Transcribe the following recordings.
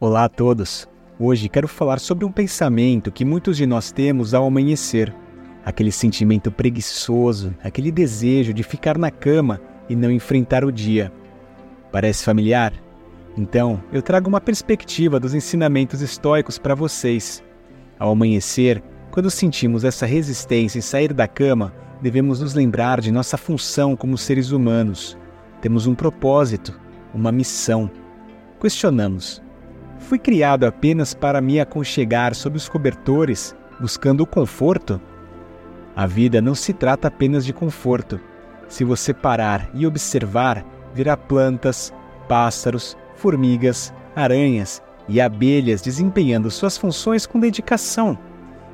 Olá a todos! Hoje quero falar sobre um pensamento que muitos de nós temos ao amanhecer. Aquele sentimento preguiçoso, aquele desejo de ficar na cama e não enfrentar o dia. Parece familiar? Então, eu trago uma perspectiva dos ensinamentos estoicos para vocês. Ao amanhecer, quando sentimos essa resistência em sair da cama, devemos nos lembrar de nossa função como seres humanos. Temos um propósito, uma missão. Questionamos: Fui criado apenas para me aconchegar sob os cobertores, buscando o conforto? A vida não se trata apenas de conforto. Se você parar e observar, verá plantas, pássaros, formigas, aranhas e abelhas desempenhando suas funções com dedicação.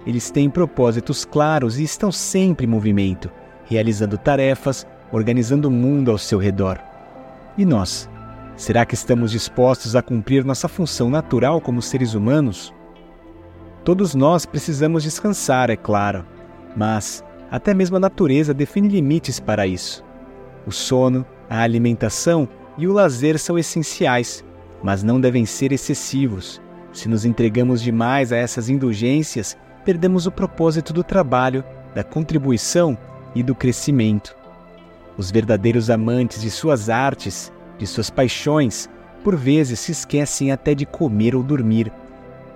Eles têm propósitos claros e estão sempre em movimento, realizando tarefas, organizando o mundo ao seu redor. E nós? Será que estamos dispostos a cumprir nossa função natural como seres humanos? Todos nós precisamos descansar, é claro, mas até mesmo a natureza define limites para isso. O sono, a alimentação e o lazer são essenciais, mas não devem ser excessivos. Se nos entregamos demais a essas indulgências, perdemos o propósito do trabalho, da contribuição e do crescimento. Os verdadeiros amantes de suas artes de suas paixões, por vezes se esquecem até de comer ou dormir.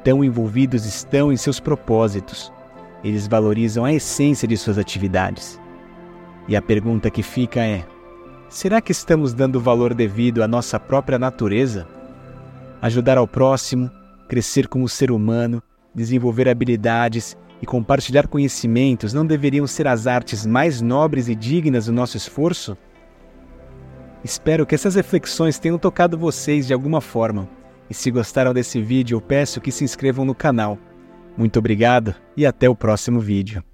Tão envolvidos estão em seus propósitos. Eles valorizam a essência de suas atividades. E a pergunta que fica é: será que estamos dando valor devido à nossa própria natureza? Ajudar ao próximo, crescer como ser humano, desenvolver habilidades e compartilhar conhecimentos não deveriam ser as artes mais nobres e dignas do nosso esforço? Espero que essas reflexões tenham tocado vocês de alguma forma. E se gostaram desse vídeo, eu peço que se inscrevam no canal. Muito obrigado e até o próximo vídeo.